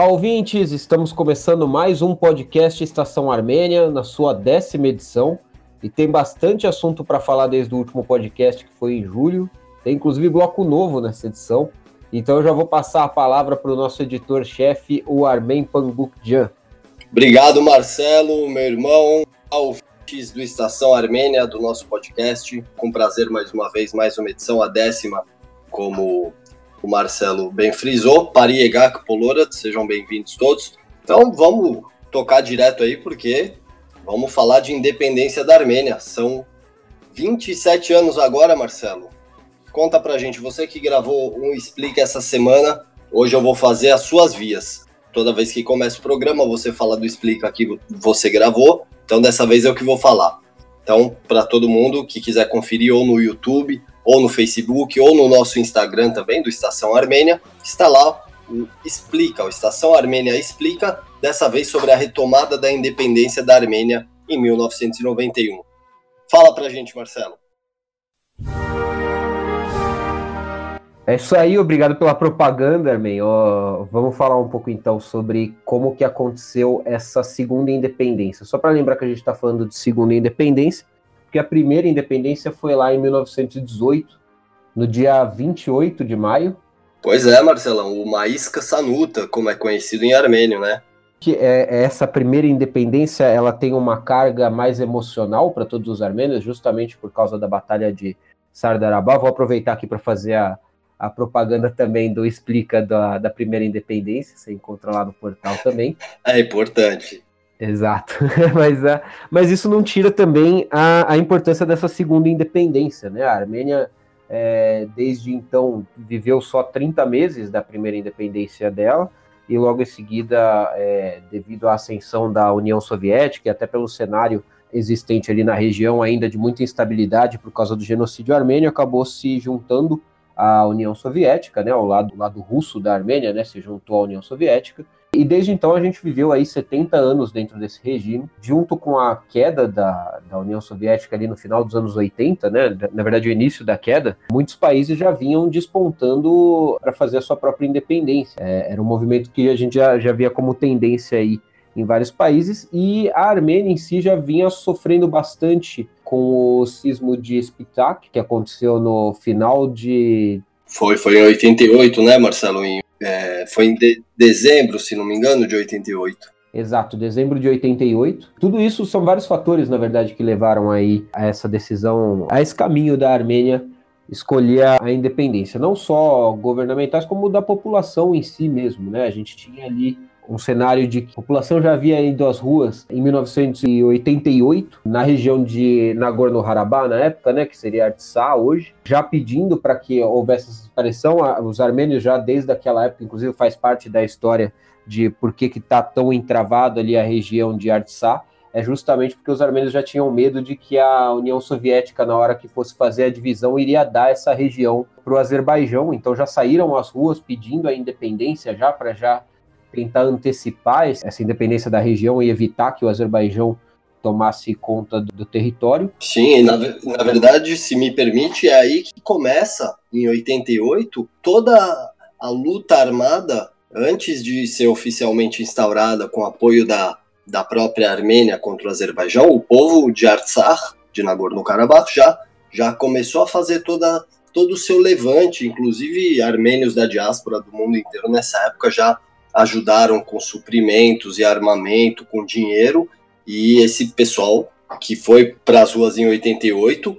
Olá, ouvintes! Estamos começando mais um podcast Estação Armênia, na sua décima edição. E tem bastante assunto para falar desde o último podcast, que foi em julho. Tem inclusive bloco novo nessa edição. Então eu já vou passar a palavra para o nosso editor-chefe, o Armen Pangukjan. Obrigado, Marcelo, meu irmão, ouvintes do Estação Armênia, do nosso podcast. Com prazer, mais uma vez, mais uma edição, a décima, como o Marcelo bem frisou. Pariegak Polorat, sejam bem-vindos todos. Então vamos tocar direto aí, porque vamos falar de independência da Armênia. São 27 anos agora, Marcelo. Conta pra gente, você que gravou um Explica essa semana, hoje eu vou fazer as suas vias. Toda vez que começa o programa, você fala do Explica que você gravou, então dessa vez é o que vou falar. Então, para todo mundo que quiser conferir ou no YouTube ou no Facebook, ou no nosso Instagram também, do Estação Armênia, está lá o Explica, o Estação Armênia Explica, dessa vez sobre a retomada da independência da Armênia em 1991. Fala pra gente, Marcelo. É isso aí, obrigado pela propaganda, Armin. Oh, vamos falar um pouco então sobre como que aconteceu essa segunda independência. Só para lembrar que a gente está falando de segunda independência, porque a primeira independência foi lá em 1918, no dia 28 de maio. Pois é, Marcelão, o Maísca Sanuta, como é conhecido em armênio, né? Que é, é essa primeira independência, ela tem uma carga mais emocional para todos os armênios, justamente por causa da batalha de Sardarabá. Vou aproveitar aqui para fazer a, a propaganda também do Explica da, da primeira independência, você encontra lá no portal também. É importante. Exato, mas, uh, mas isso não tira também a, a importância dessa segunda independência, né? A Armênia, é, desde então, viveu só 30 meses da primeira independência dela, e logo em seguida, é, devido à ascensão da União Soviética e até pelo cenário existente ali na região ainda de muita instabilidade por causa do genocídio armênio, acabou se juntando à União Soviética, né, ao lado, lado russo da Armênia, né, se juntou à União Soviética, e desde então a gente viveu aí 70 anos dentro desse regime, junto com a queda da, da União Soviética ali no final dos anos 80, né? Na verdade, o início da queda, muitos países já vinham despontando para fazer a sua própria independência. É, era um movimento que a gente já, já via como tendência aí em vários países, e a Armênia em si já vinha sofrendo bastante com o sismo de Spitak, que aconteceu no final de. Foi, foi em 88, né, Marcelo? Em é, foi em de dezembro, se não me engano, de 88. Exato, dezembro de 88. Tudo isso são vários fatores, na verdade, que levaram aí a essa decisão, a esse caminho da Armênia escolher a independência, não só governamentais, como da população em si mesmo, né? A gente tinha ali um cenário de que a população já havia ido às ruas em 1988, na região de Nagorno-Karabakh, na época, né, que seria Artsakh hoje, já pedindo para que houvesse essa separação. Os armênios já desde aquela época, inclusive, faz parte da história de por que está tão entravado ali a região de Artsakh, é justamente porque os armênios já tinham medo de que a União Soviética, na hora que fosse fazer a divisão, iria dar essa região para o Azerbaijão. Então já saíram às ruas pedindo a independência já para já tentar antecipar essa independência da região e evitar que o Azerbaijão tomasse conta do, território. Sim, na, na verdade, se me permite, é aí que começa, em 88, toda a luta armada, antes de ser oficialmente instaurada com apoio da, da própria Armênia contra o Azerbaijão, o povo de Artsakh, de Nagorno-Karabakh, já, já começou a fazer toda, todo o seu levante, inclusive armênios da diáspora do mundo inteiro nessa época já ajudaram com suprimentos e armamento, com dinheiro, e esse pessoal que foi para as ruas em 88,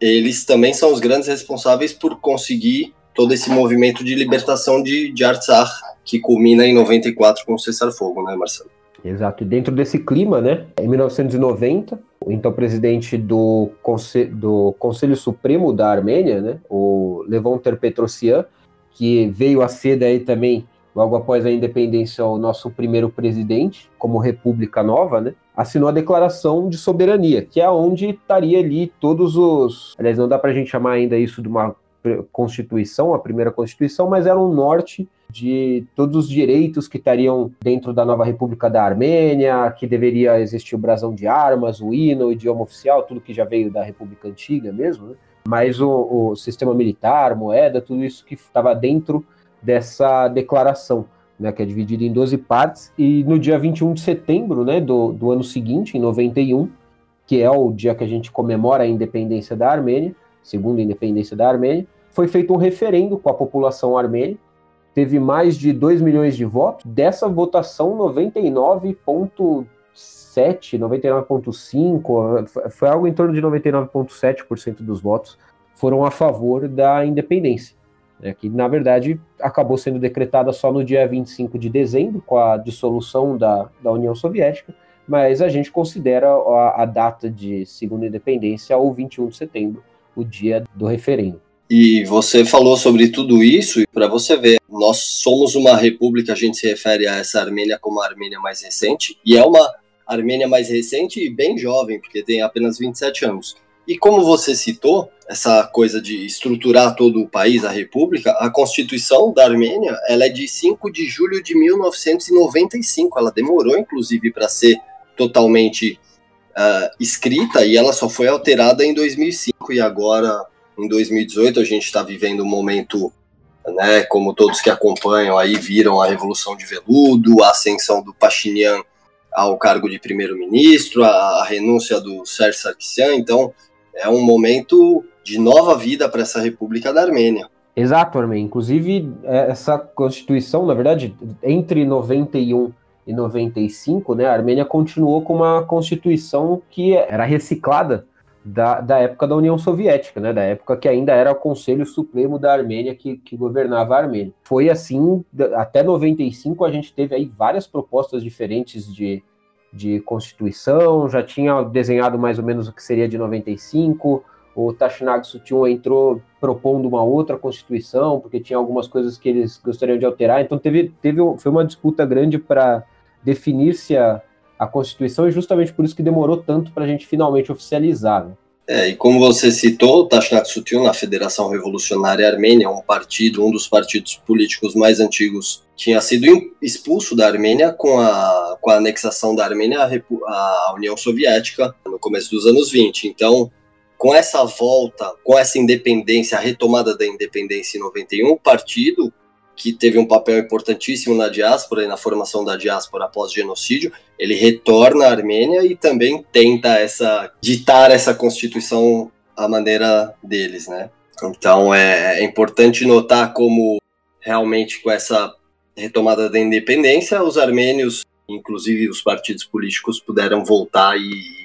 eles também são os grandes responsáveis por conseguir todo esse movimento de libertação de, de Artsakh, que culmina em 94 com o cessar-fogo, né, Marcelo? Exato. E dentro desse clima, né, em 1990, o então presidente do, Conse do Conselho Supremo da Armênia, né, o Levon Petrosian, que veio a ser daí também logo após a independência, o nosso primeiro presidente, como república nova, né, assinou a declaração de soberania, que é onde estaria ali todos os. Aliás, não dá para a gente chamar ainda isso de uma constituição, a primeira constituição, mas era um norte de todos os direitos que estariam dentro da nova República da Armênia, que deveria existir o brasão de armas, o hino, o idioma oficial, tudo que já veio da República Antiga mesmo, né? mas o, o sistema militar, moeda, tudo isso que estava dentro dessa declaração. né, que é dividido em 12 partes, e no dia 21 de setembro né, do, do ano seguinte, em 91, que é o dia que a gente comemora a independência da Armênia, segunda independência da Armênia, foi feito um referendo com a população armênia, teve mais de 2 milhões de votos, dessa votação 99,7, 99,5, foi algo em torno de 99,7% dos votos foram a favor da independência né, que na verdade acabou sendo decretada só no dia 25 de dezembro, com a dissolução da, da União Soviética, mas a gente considera a, a data de segunda independência o 21 de setembro, o dia do referendo. E você falou sobre tudo isso, e para você ver, nós somos uma república, a gente se refere a essa Armênia como a Armênia mais recente, e é uma Armênia mais recente e bem jovem, porque tem apenas 27 anos. E como você citou, essa coisa de estruturar todo o país, a república, a Constituição da Armênia, ela é de 5 de julho de 1995. Ela demorou, inclusive, para ser totalmente uh, escrita e ela só foi alterada em 2005 e agora, em 2018, a gente está vivendo um momento, né, como todos que acompanham aí viram a Revolução de Veludo, a ascensão do Pashinyan ao cargo de primeiro-ministro, a, a renúncia do Sérgio Sarkisian, então é um momento de nova vida para essa República da Armênia. Exato, Armênia. Inclusive, é, essa Constituição, na verdade, entre 91 e 95, né, a Armênia continuou com uma Constituição que era reciclada da, da época da União Soviética, né, da época que ainda era o Conselho Supremo da Armênia que, que governava a Armênia. Foi assim, até 95 a gente teve aí várias propostas diferentes de, de Constituição, já tinha desenhado mais ou menos o que seria de 95, o Tashinag Sution entrou propondo uma outra Constituição, porque tinha algumas coisas que eles gostariam de alterar, então teve, teve foi uma disputa grande para definir-se a, a Constituição, e justamente por isso que demorou tanto para a gente finalmente oficializar. Né? É, e como você citou, Tashnat Sutil, na Federação Revolucionária Armênia, um partido, um dos partidos políticos mais antigos, tinha sido expulso da Armênia com a, com a anexação da Armênia à, à União Soviética no começo dos anos 20. Então, com essa volta, com essa independência, a retomada da independência em 91, o partido que teve um papel importantíssimo na diáspora e na formação da diáspora após genocídio, ele retorna à Armênia e também tenta essa ditar essa constituição à maneira deles, né? Então é, é importante notar como realmente com essa retomada da independência, os armênios, inclusive os partidos políticos, puderam voltar e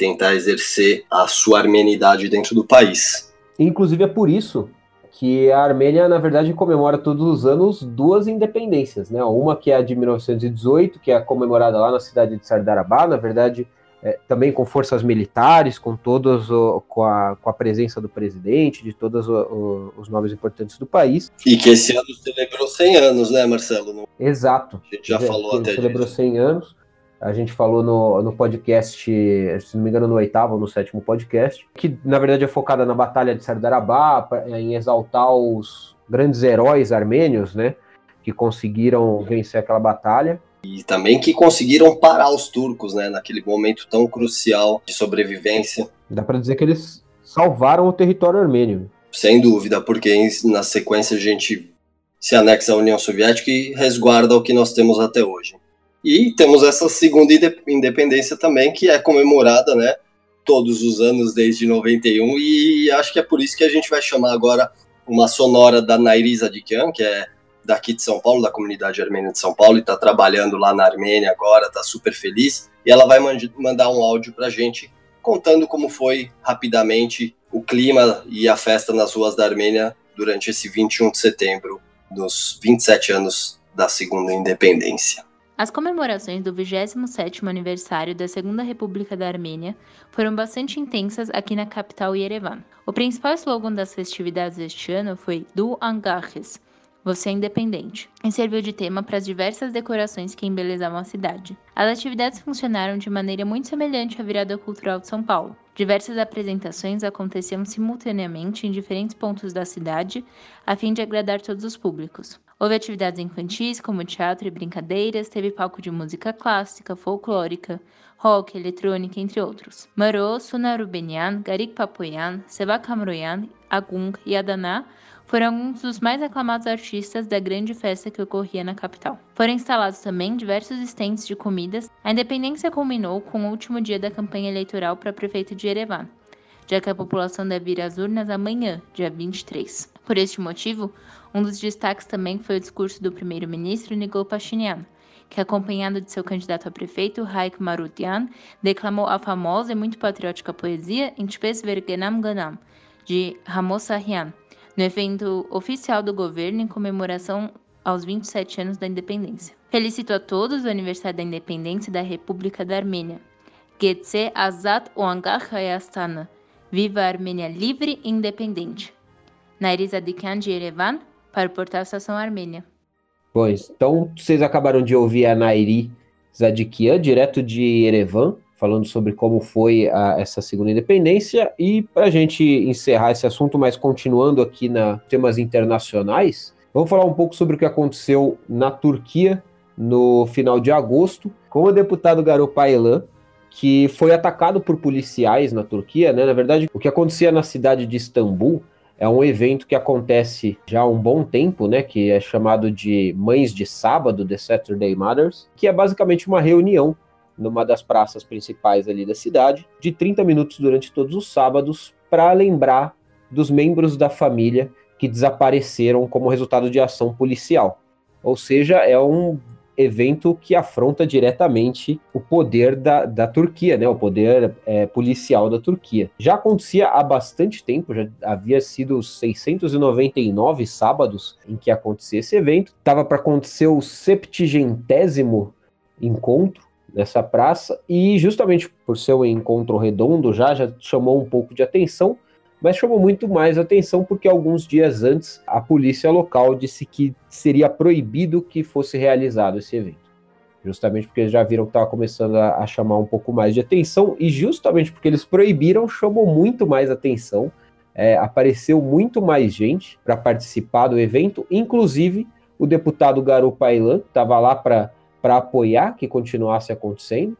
tentar exercer a sua armenidade dentro do país. Inclusive é por isso que a Armênia, na verdade, comemora todos os anos duas independências, né? Uma que é a de 1918, que é comemorada lá na cidade de Sardarabá, na verdade, é, também com forças militares, com todos o, com, a, com a presença do presidente, de todos o, o, os nomes importantes do país. E que esse ano celebrou 100 anos, né, Marcelo? Exato. A gente já falou até celebrou disso. 100 anos. A gente falou no, no podcast, se não me engano, no oitavo ou no sétimo podcast, que na verdade é focada na Batalha de Sardarabá, em exaltar os grandes heróis armênios, né? Que conseguiram vencer aquela batalha. E também que conseguiram parar os turcos, né? Naquele momento tão crucial de sobrevivência. Dá para dizer que eles salvaram o território armênio. Sem dúvida, porque na sequência a gente se anexa à União Soviética e resguarda o que nós temos até hoje. E temos essa segunda independência também, que é comemorada, né, todos os anos desde 91, e acho que é por isso que a gente vai chamar agora uma sonora da Nairiza Adikyan, que é daqui de São Paulo, da comunidade armênia de São Paulo, e está trabalhando lá na Armênia agora, está super feliz, e ela vai mandar um áudio para a gente contando como foi rapidamente o clima e a festa nas ruas da Armênia durante esse 21 de setembro, dos 27 anos da segunda independência. As comemorações do 27º aniversário da Segunda República da Armênia foram bastante intensas aqui na capital Yerevan. O principal slogan das festividades deste ano foi Do Angaches, você é independente, e serviu de tema para as diversas decorações que embelezavam a cidade. As atividades funcionaram de maneira muito semelhante à virada cultural de São Paulo. Diversas apresentações aconteciam simultaneamente em diferentes pontos da cidade, a fim de agradar todos os públicos. Houve atividades infantis, como teatro e brincadeiras, teve palco de música clássica, folclórica, rock, eletrônica, entre outros. Maro, Suna Rubenian, Garik Papoyan, Sevak Hamroyan, Agung e Adana foram alguns dos mais aclamados artistas da grande festa que ocorria na capital. Foram instalados também diversos estandes de comidas. A independência culminou com o último dia da campanha eleitoral para prefeito de Yerevan, já que a população deve ir às urnas amanhã, dia 23. Por este motivo, um dos destaques também foi o discurso do primeiro-ministro Nikol Pashinyan, que, acompanhado de seu candidato a prefeito, Raik Marutian, declamou a famosa e muito patriótica poesia Intpes Vergenam Ganam, de Ramos Sahian, no evento oficial do governo em comemoração aos 27 anos da independência. Felicito a todos o aniversário da independência da República da Armênia. Getse Azat Oangach Hayastana. Viva a Armênia livre e independente. Nairiz Adikan de Yerevan, para o portal Estação Armênia. Pois, então vocês acabaram de ouvir a Nairi Zadikian, direto de Yerevan, falando sobre como foi a, essa segunda independência. E para a gente encerrar esse assunto, mas continuando aqui na temas internacionais, vamos falar um pouco sobre o que aconteceu na Turquia no final de agosto, com o deputado Garo que foi atacado por policiais na Turquia. Né? Na verdade, o que acontecia na cidade de Istambul é um evento que acontece já há um bom tempo, né, que é chamado de Mães de Sábado, The Saturday Mothers, que é basicamente uma reunião numa das praças principais ali da cidade, de 30 minutos durante todos os sábados, para lembrar dos membros da família que desapareceram como resultado de ação policial. Ou seja, é um evento que afronta diretamente o poder da, da Turquia, né, o poder é, policial da Turquia. Já acontecia há bastante tempo, já havia sido 699 sábados em que acontecia esse evento. Estava para acontecer o septigentésimo encontro nessa praça e justamente por ser um encontro redondo já já chamou um pouco de atenção mas chamou muito mais atenção porque alguns dias antes a polícia local disse que seria proibido que fosse realizado esse evento. Justamente porque eles já viram que estava começando a, a, chamar um pouco mais de atenção, e justamente porque eles proibiram, chamou muito mais atenção. É, apareceu muito mais gente para participar do evento, inclusive o deputado Garu Pailan, que estava lá para apoiar que continuasse acontecendo.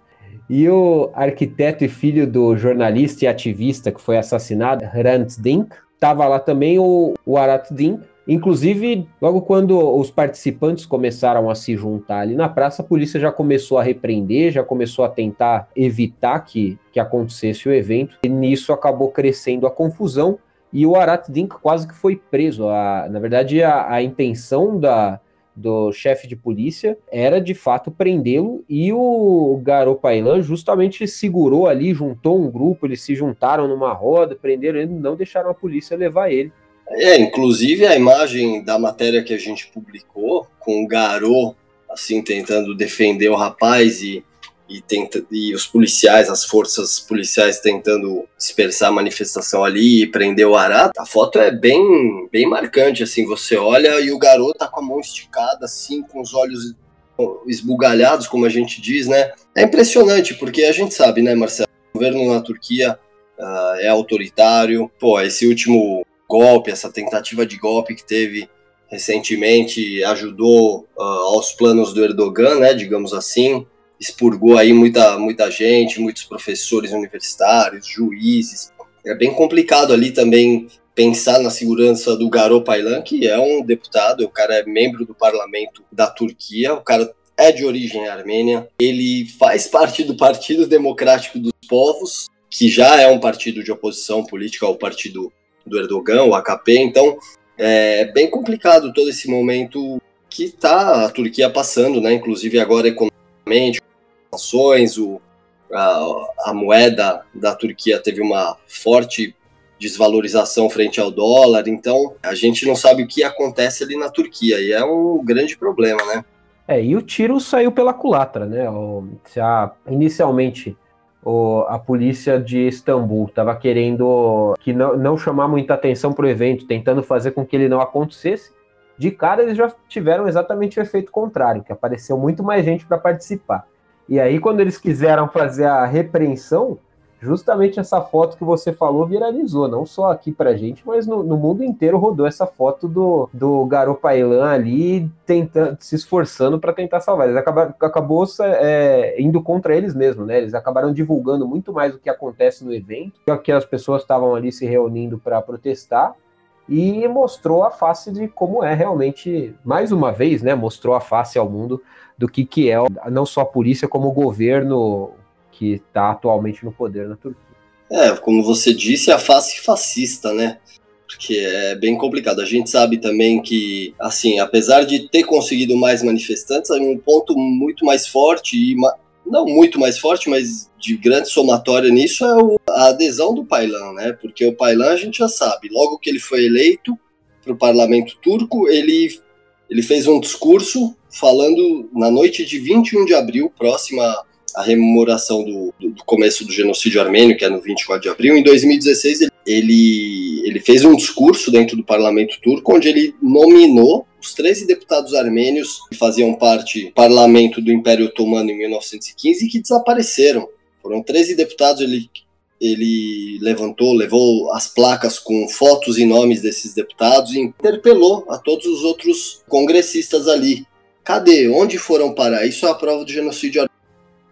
E o arquiteto e filho do jornalista e ativista que foi assassinado, Hrant Dink, estava lá também o, o Arat Dink. Inclusive, logo quando os participantes começaram a se juntar ali na praça, a polícia já começou a repreender, já começou a tentar evitar que, que acontecesse o evento. E nisso acabou crescendo a confusão e o Arat Dink quase que foi preso. A, na verdade, a, a intenção da, do chefe de polícia era de fato prendê-lo e o Garopailan justamente segurou ali, juntou um grupo, eles se juntaram numa roda, prenderam ele, não deixaram a polícia levar ele. É, inclusive a imagem da matéria que a gente publicou com o Garot assim tentando defender o rapaz e e, tenta, e os policiais, as forças policiais tentando dispersar a manifestação ali e prender o Arata, a foto é bem, bem marcante, assim, você olha e o garoto tá com a mão esticada, assim, com os olhos esbugalhados, como a gente diz, né? É impressionante, porque a gente sabe, né, Marcelo, o governo na Turquia uh, é autoritário, pô, esse último golpe, essa tentativa de golpe que teve recentemente ajudou uh, aos planos do Erdogan, né, digamos assim, expurgou aí muita, muita gente, muitos professores universitários, juízes. É bem complicado ali também pensar na segurança do Garo Paylan, que é um deputado, o cara é membro do parlamento da Turquia, o cara é de origem armênia, ele faz parte do Partido Democrático dos Povos, que já é um partido de oposição política ao partido do Erdogan, o AKP, então é bem complicado todo esse momento que está a Turquia passando, né? Inclusive agora economicamente, ações, o, a, a moeda da Turquia teve uma forte desvalorização frente ao dólar, então a gente não sabe o que acontece ali na Turquia e é um grande problema, né? É, e o tiro saiu pela culatra, né? O, a, inicialmente o, a polícia de Istambul estava querendo que não, não chamar muita atenção para o evento, tentando fazer com que ele não acontecesse. De cara, eles já tiveram exatamente o efeito contrário, que apareceu muito mais gente para participar. E aí, quando eles quiseram fazer a repreensão, justamente essa foto que você falou viralizou, não só aqui pra gente, mas no, no mundo inteiro rodou essa foto do, do Garopailan ali tentando, se esforçando para tentar salvar. Eles acabaram, acabou é, indo contra eles mesmos, né? Eles acabaram divulgando muito mais o que acontece no evento, que as pessoas estavam ali se reunindo para protestar. e mostrou a face de como é realmente, mais uma vez, né, mostrou a face ao mundo do que, que é não só a polícia, como o governo que está atualmente no poder na Turquia. É, como você disse, a face fascista, né? Porque é bem complicado. A gente sabe também que, assim, apesar de ter conseguido mais manifestantes, um ponto muito mais forte e não muito mais forte, mas de grande somatória nisso é a adesão do Pailan, né? Porque o Pailan a gente já sabe, logo que ele foi eleito para o parlamento turco, ele, ele fez um discurso falando na noite de 21 de abril, próxima à rememoração do, do, começo do genocídio armênio, que é no 24 de abril. Em 2016, ele, ele, ele fez um discurso dentro do parlamento turco, onde ele nominou os 13 deputados armênios que faziam parte do parlamento do Império Otomano em 1915 e que desapareceram. Foram 13 deputados, ele, ele levantou, levou as placas com fotos e nomes desses deputados e interpelou a todos os outros congressistas ali. Cadê? Onde foram parar? Isso é a prova do genocídio.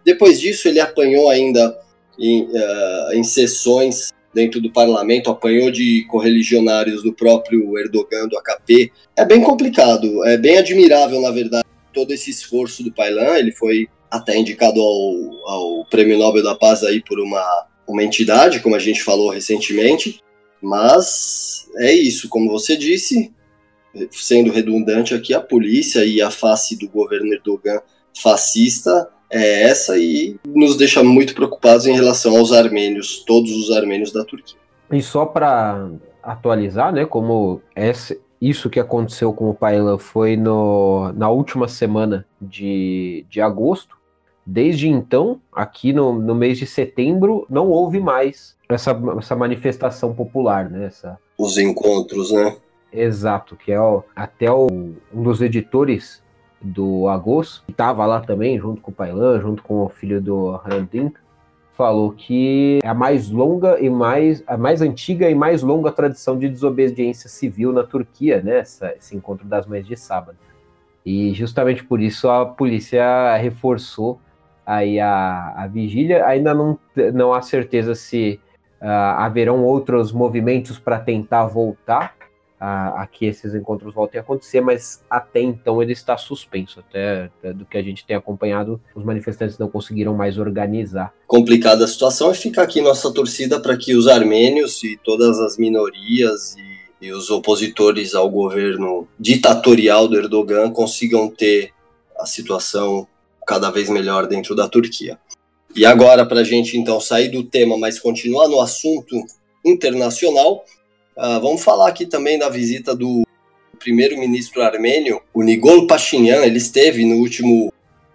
Depois disso, ele apanhou ainda em, uh, em sessões dentro do parlamento, apanhou de correligionários do próprio Erdogan, do AKP. É bem complicado, é bem admirável, na verdade, todo esse esforço do Pailan. Ele foi até indicado ao, ao Prêmio Nobel da Paz aí por uma, uma entidade, como a gente falou recentemente. Mas é isso, como você disse, sendo redundante aqui, a polícia e a face do governo Erdogan fascista é essa e nos deixa muito preocupados em relação aos armênios, todos os armênios da Turquia. E só para atualizar, né, como essa, isso que aconteceu com o Pailan foi no, na última semana de, de agosto. Desde então, aqui no, no mês de setembro, não houve mais essa, essa manifestação popular, né? Essa... Os encontros, né? Exato, que é até o, um dos editores do Agos, que estava lá também, junto com o Pailan, junto com o filho do Randin, falou que é a mais longa e mais a mais antiga e mais longa tradição de desobediência civil na Turquia, né? Essa, esse encontro das mães de sábado. E justamente por isso a polícia reforçou aí a, a vigília. Ainda não, não há certeza se uh, haverão outros movimentos para tentar voltar a, a, que esses encontros voltem a acontecer, mas até então ele está suspenso. Até, até, do que a gente tem acompanhado, os manifestantes não conseguiram mais organizar. Complicada a situação e fica aqui nossa torcida para que os armênios e todas as minorias e, e os opositores ao governo ditatorial do Erdogan consigam ter a situação cada vez melhor dentro da Turquia. E agora, para a gente então sair do tema, mas continuar no assunto internacional, Uh, vamos falar aqui também da visita do primeiro-ministro armênio, o Nigol Pashinyan. Ele esteve no último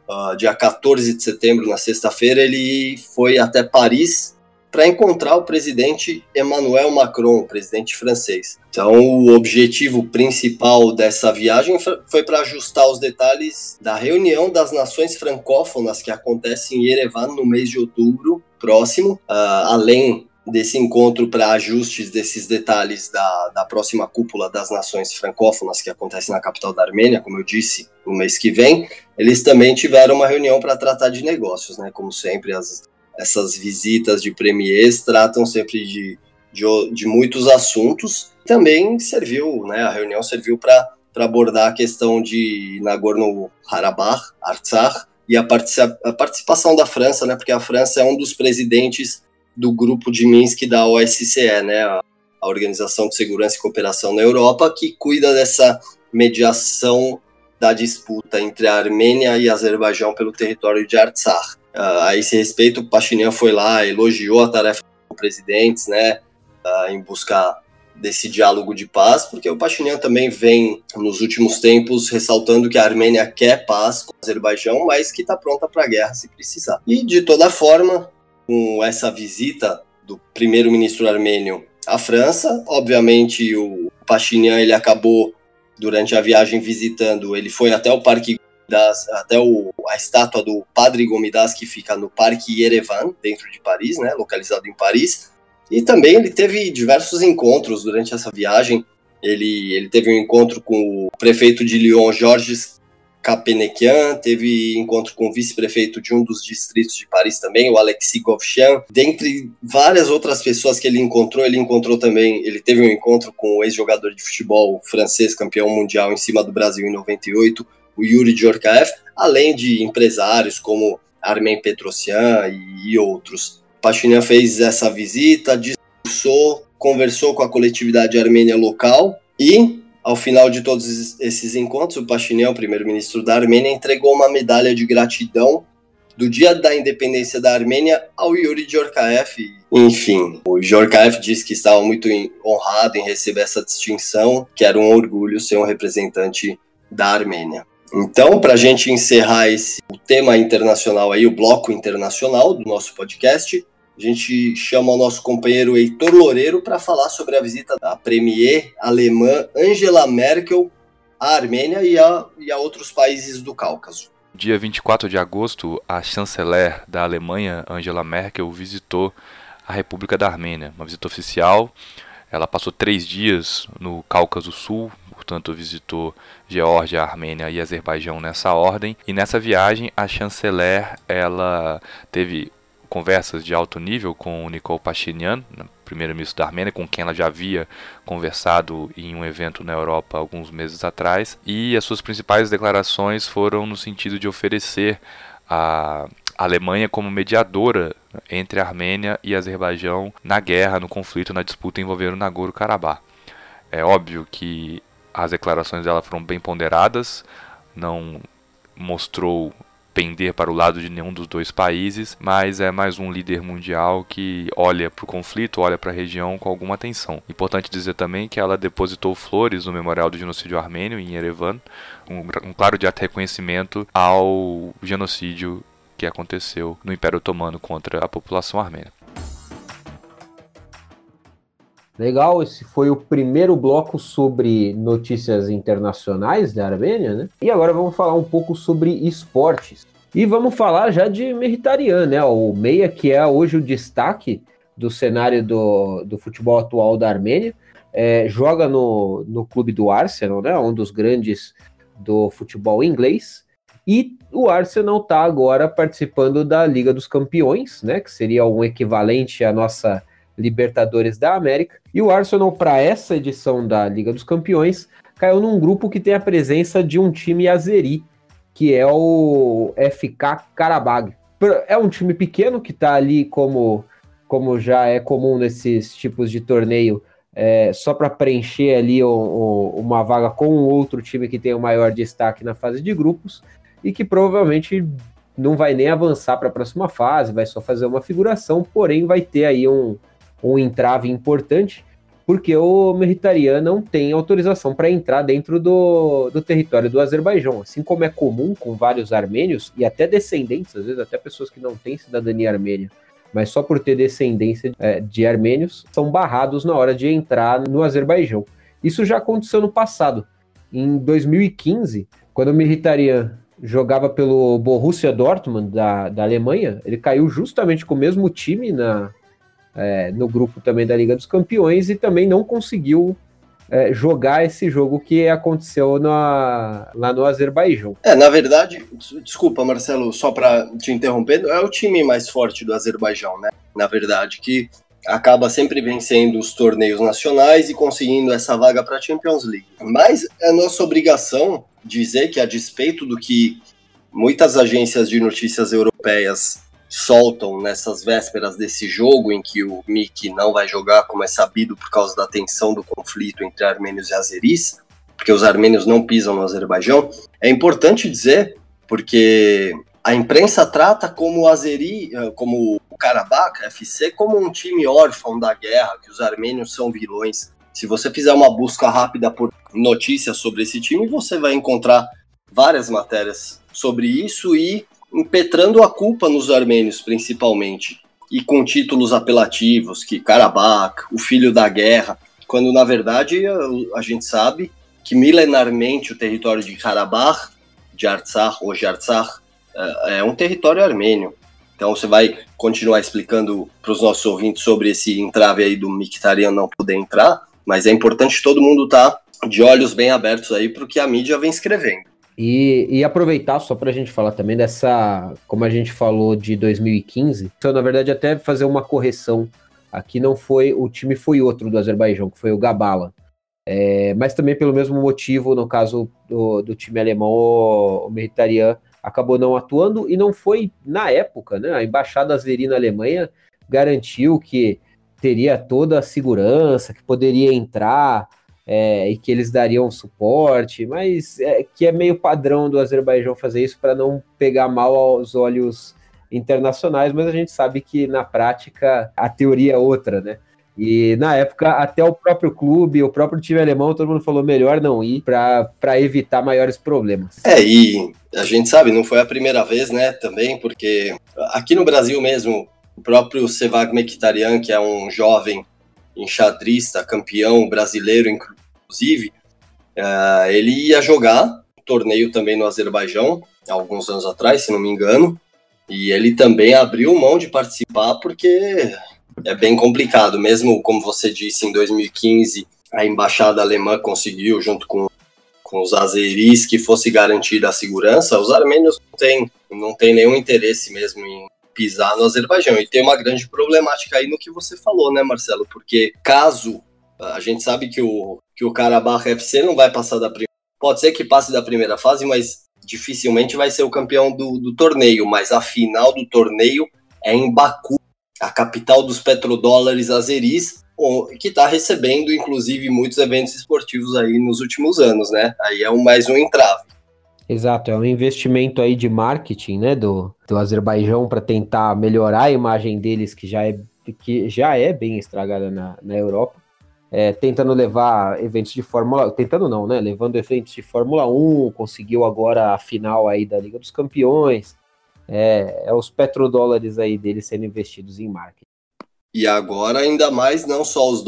uh, dia 14 de setembro, na sexta-feira, ele foi até Paris para encontrar o presidente Emmanuel Macron, o presidente francês. Então, o objetivo principal dessa viagem foi para ajustar os detalhes da reunião das nações francófonas que acontece em Yerevan no mês de outubro próximo, uh, além desse encontro para ajustes desses detalhes da, da próxima cúpula das nações francófonas que acontece na capital da Armênia, como eu disse, no mês que vem, eles também tiveram uma reunião para tratar de negócios, né? Como sempre, as, essas visitas de premiers tratam sempre de, de, de muitos assuntos. Também serviu, né? A reunião serviu para abordar a questão de Nagorno-Karabakh, Artsakh, e a, participa a participação da França, né? Porque a França é um dos presidentes do grupo de Minsk da OSCE, né, a, a Organização de Segurança e Cooperação na Europa, que cuida dessa mediação da disputa entre a Armênia e Azerbaijão pelo território de Artsakh. Uh, a esse respeito, o Pashinyan foi lá, elogiou a tarefa dos presidentes, né, uh, em buscar desse diálogo de paz, porque o Pashinyan também vem, nos últimos tempos, ressaltando que a Armênia quer paz com o Azerbaijão, mas que está pronta para a guerra se precisar. E, de toda forma, com essa visita do primeiro-ministro armênio à França. Obviamente, o Pashinyan ele acabou durante a viagem visitando, ele foi até o Parque das, até o, a estátua do Padre Gomidas que fica no Parque Yerevan, dentro de Paris, né, localizado em Paris. E também ele teve diversos encontros durante essa viagem. Ele, ele teve um encontro com o prefeito de Lyon, Georges Kapenekian, teve encontro com o vice-prefeito de um dos distritos de Paris também, o Alexis Govchan. Dentre várias outras pessoas que ele encontrou, ele encontrou também, ele teve um encontro com o ex-jogador de futebol francês, campeão mundial em cima do Brasil em 98, o Yuri Djorkaeff, além de empresários como Armen Petrosian e, e outros. Pachinian fez essa visita, discursou, conversou com a coletividade armênia local e ao final de todos esses encontros, o Pashinyan, o primeiro-ministro da Armênia, entregou uma medalha de gratidão do dia da independência da Armênia ao Yuri Djorkaeff. Enfim, o Djorkaeff disse que estava muito honrado em receber essa distinção, que era um orgulho ser um representante da Armênia. Então, para a gente encerrar esse, o tema internacional aí, o bloco internacional do nosso podcast, a gente chama o nosso companheiro Heitor Loureiro para falar sobre a visita da premier alemã Angela Merkel à Armênia e a, e a outros países do Cáucaso. Dia 24 de agosto, a chanceler da Alemanha, Angela Merkel, visitou a República da Armênia, uma visita oficial. Ela passou três dias no Cáucaso Sul, portanto visitou Geórgia, Armênia e Azerbaijão nessa ordem. E nessa viagem, a chanceler ela teve conversas de alto nível com o Nikol Pashinyan, primeiro-ministro da Armênia, com quem ela já havia conversado em um evento na Europa alguns meses atrás, e as suas principais declarações foram no sentido de oferecer a Alemanha como mediadora entre a Armênia e Azerbaijão na guerra, no conflito, na disputa envolvendo Nagorno-Karabakh. É óbvio que as declarações dela foram bem ponderadas, não mostrou pender para o lado de nenhum dos dois países, mas é mais um líder mundial que olha para o conflito, olha para a região com alguma atenção. Importante dizer também que ela depositou flores no Memorial do Genocídio Armênio em Yerevan, um, um claro de reconhecimento ao genocídio que aconteceu no Império Otomano contra a população armênia. Legal, esse foi o primeiro bloco sobre notícias internacionais da Armênia, né? E agora vamos falar um pouco sobre esportes. E vamos falar já de Mkhitaryan, né? O meia que é hoje o destaque do cenário do, do futebol atual da Armênia. É, joga no, no clube do Arsenal, né? Um dos grandes do futebol inglês. E o Arsenal está agora participando da Liga dos Campeões, né? Que seria um equivalente à nossa Libertadores da América. E o Arsenal, para essa edição da Liga dos Campeões, caiu num grupo que tem a presença de um time azeri, que é o FK Karabag. É um time pequeno que está ali como, como já é comum nesses tipos de torneio, é, só para preencher ali o, o, uma vaga com outro time que tem o maior destaque na fase de grupos e que provavelmente não vai nem avançar para a próxima fase, vai só fazer uma figuração, porém vai ter aí um, um entrave importante, porque o Mkhitaryan não tem autorização para entrar dentro do, do território do Azerbaijão, assim como é comum com vários armênios e até descendentes, às vezes até pessoas que não têm cidadania armênia, mas só por ter descendência é, de armênios, são barrados na hora de entrar no Azerbaijão. Isso já aconteceu no passado. Em 2015, quando o Mkhitaryan jogava pelo Borussia Dortmund da, da Alemanha, ele caiu justamente com o mesmo time na, é, no grupo também da Liga dos Campeões e também não conseguiu é, jogar esse jogo que aconteceu na, lá no Azerbaijão. É, na verdade, desculpa, Marcelo, só para te interromper, é o time mais forte do Azerbaijão, né? Na verdade, que acaba sempre vencendo os torneios nacionais e conseguindo essa vaga para a Champions League. Mas é nossa obrigação dizer que, a despeito do que muitas agências de notícias europeias soltam nessas vésperas desse jogo em que o Mickey não vai jogar, como é sabido, por causa da tensão do conflito entre armênios e azeris, porque os armênios não pisam no Azerbaijão, é importante dizer, porque a imprensa trata como o Azeri, eh, como o Karabakh FC, como um time órfão da guerra, que os armênios são vilões. Se você fizer uma busca rápida por notícias sobre esse time, você vai encontrar várias matérias sobre isso e impetrando a culpa nos armênios, principalmente, e com títulos apelativos, que Karabakh, o filho da guerra, quando na verdade a, gente sabe que milenarmente o território de Karabakh, de Artsakh, hoje Artsakh, é, é um território armênio. Então você vai continuar explicando para os nossos ouvintes sobre esse entrave aí do Mictarian não poder entrar, mas é importante todo mundo estar tá de olhos bem abertos aí para o que a mídia vem escrevendo. E, e aproveitar só para a gente falar também dessa, como a gente falou de 2015, então na verdade até fazer uma correção. Aqui não foi, o time foi outro do Azerbaijão, que foi o Gabala. É, mas também pelo mesmo motivo, no caso do, do time alemão, o, o acabou não atuando e não foi na época, né? A embaixada azeri na Alemanha garantiu que teria toda a segurança, que poderia entrar é, e que eles dariam suporte, mas é, que é meio padrão do Azerbaijão fazer isso para não pegar mal aos olhos internacionais, mas a gente sabe que na prática a teoria é outra, né? E na época, até o próprio clube, o próprio time alemão, todo mundo falou melhor não ir para evitar maiores problemas. É, e a gente sabe, não foi a primeira vez, né, também, porque aqui no Brasil mesmo, o próprio Sevag Mkhitaryan, que é um jovem enxadrista, campeão brasileiro, inclusive, uh, ele ia jogar um torneio também no Azerbaijão, alguns anos atrás, se não me engano, e ele também abriu mão de participar porque é bem complicado, mesmo como você disse, em 2015 a embaixada alemã conseguiu, junto com, com os azeris, que fosse garantida a segurança, os armênios não têm, não têm nenhum interesse mesmo em pisar no Azerbaijão. E tem uma grande problemática aí no que você falou, né, Marcelo? Porque caso a gente sabe que o, que o Karabakh FC não vai passar da primeira. Pode ser que passe da primeira fase, mas dificilmente vai ser o campeão do, do torneio. Mas a final do torneio é em Baku, a capital dos petrodólares azeris, que está recebendo, inclusive, muitos eventos esportivos aí nos últimos anos, né? Aí é um, mais um entrave. Exato, é um investimento aí de marketing, né, do, do Azerbaijão para tentar melhorar a imagem deles, que já é, que já é bem estragada na, na Europa, é, tentando levar eventos de Fórmula, tentando não, né, levando eventos de Fórmula 1, conseguiu agora a final aí da Liga dos Campeões, é, é os petrodólares aí deles sendo investidos em marketing. E agora ainda mais não só os,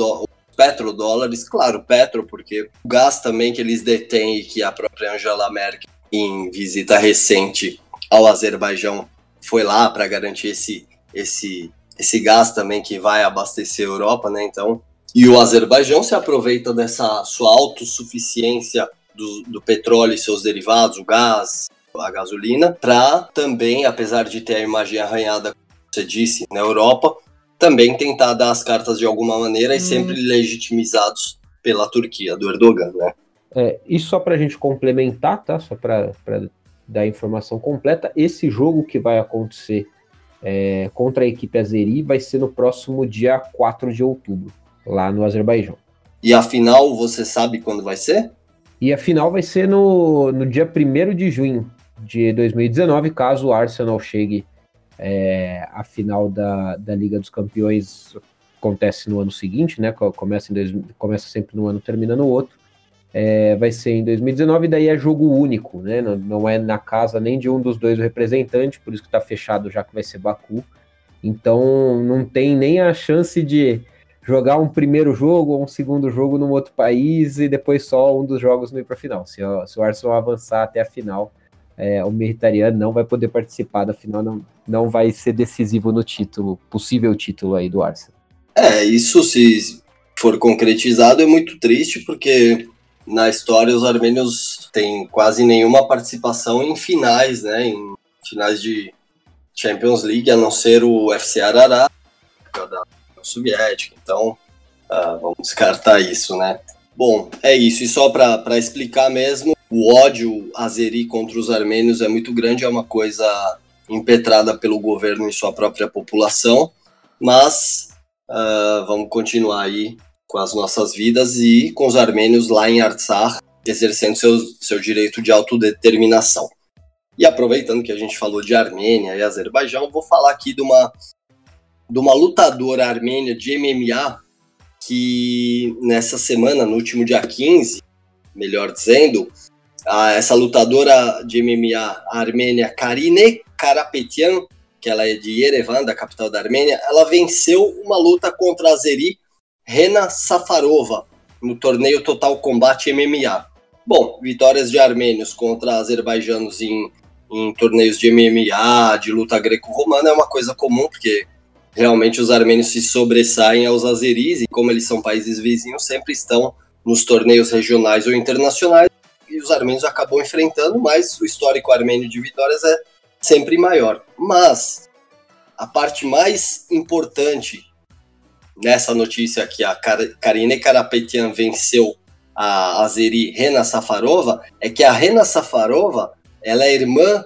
petrodólares, claro, petro, porque o gás também que eles detêm e que a própria Angela Merkel em visita recente ao Azerbaijão foi lá para garantir esse, esse, esse gás também que vai abastecer a Europa, né? Então, e o Azerbaijão se aproveita dessa sua autossuficiência do, do petróleo e seus derivados, o gás, a gasolina, para também, apesar de ter a imagem arranhada, como você disse, na Europa, também tentar dar as cartas de alguma maneira hum. e sempre legitimizados pela Turquia, do Erdogan, né? É, e só para a gente complementar, tá? Só para dar a informação completa, esse jogo que vai acontecer é, contra a equipe Azeri vai ser no próximo dia 4 de outubro, lá no Azerbaijão. E a final, você sabe quando vai ser? E a final vai ser no, no dia 1 de junho de 2019, caso o Arsenal chegue é, à final da, da Liga dos Campeões, acontece no ano seguinte, né? Começa, em dois, começa sempre no ano, termina no outro é, vai ser em 2019, daí é jogo único, né? Não, não, é na casa nem de um dos dois o representante, por isso que está fechado já que vai ser Baku. Então não tem nem a chance de jogar um primeiro jogo ou um segundo jogo num outro país e depois só um dos jogos não ir para a final. Se, se, o Arsenal avançar até a final, é, o Mkhitaryan não vai poder participar da final, não, não vai ser decisivo no título, possível título aí do Arsenal. É, isso se for concretizado é muito triste, porque na história os armênios têm quase nenhuma participação em finais, né? Em finais de Champions League, a não ser o FC Ararat, da União Soviética. Então, uh, vamos descartar isso, né? Bom, é isso. E só para explicar mesmo, o ódio azeri contra os armênios é muito grande, é uma coisa impetrada pelo governo em sua própria população, mas uh, vamos continuar aí com as nossas vidas e com os armênios lá em Artsakh exercendo seu, seu direito de autodeterminação. E aproveitando que a gente falou de Armênia e Azerbaijão, vou falar aqui de uma, de uma lutadora armênia de MMA que nessa semana, no último dia 15, melhor dizendo, a, essa lutadora de MMA armênia Karine Karapetian, que ela é de Yerevan, da capital da Armênia, ela venceu uma luta contra a Zeri Rena Safarova no torneio Total Combate MMA. Bom, vitórias de armênios contra azerbaijanos em, em torneios de MMA, de luta greco-romana é uma coisa comum, porque realmente os armênios se sobressaem aos azeris e como eles são países vizinhos, sempre estão nos torneios regionais ou internacionais. e os armênios acabou enfrentando, mas o histórico armênio de vitórias é sempre maior. Mas a parte mais importante nessa notícia que a Karine Karapetian venceu a Azeri Rena Safarova é que a Rena Safarova ela é irmã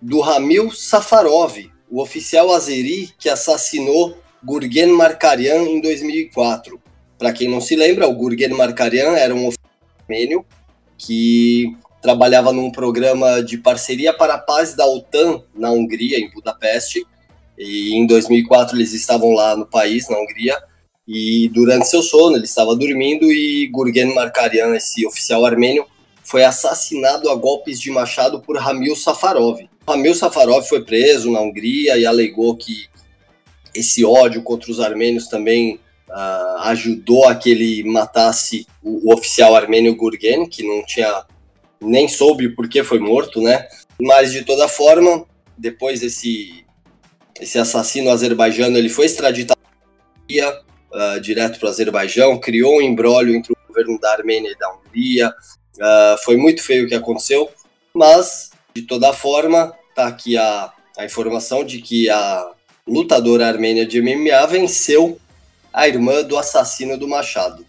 do Ramil Safarov, o oficial azeri que assassinou Gurgen Markarian em 2004. Para quem não se lembra, o Gurgen Markarian era um armênio que trabalhava num programa de parceria para a paz da OTAN na Hungria, em Budapeste. E em 2004 eles estavam lá no país, na Hungria, e durante seu sono ele estava dormindo e Gurgen Markarian, esse oficial armênio, foi assassinado a golpes de machado por Ramil Safarov. Ramil Safarov foi preso na Hungria e alegou que esse ódio contra os armênios também uh, ajudou a que ele matasse o, o, oficial armênio Gurgen, que não tinha nem soube por que foi morto, né? Mas de toda forma, depois desse esse assassino azerbaijano, ele foi extraditado uh, direto para o Azerbaijão, criou um embrólio entre o governo da Armênia e da Hungria. Uh, foi muito feio o que aconteceu, mas de toda forma, tá aqui a, a informação de que a lutadora armênia de MMA venceu a irmã do assassino do Machado.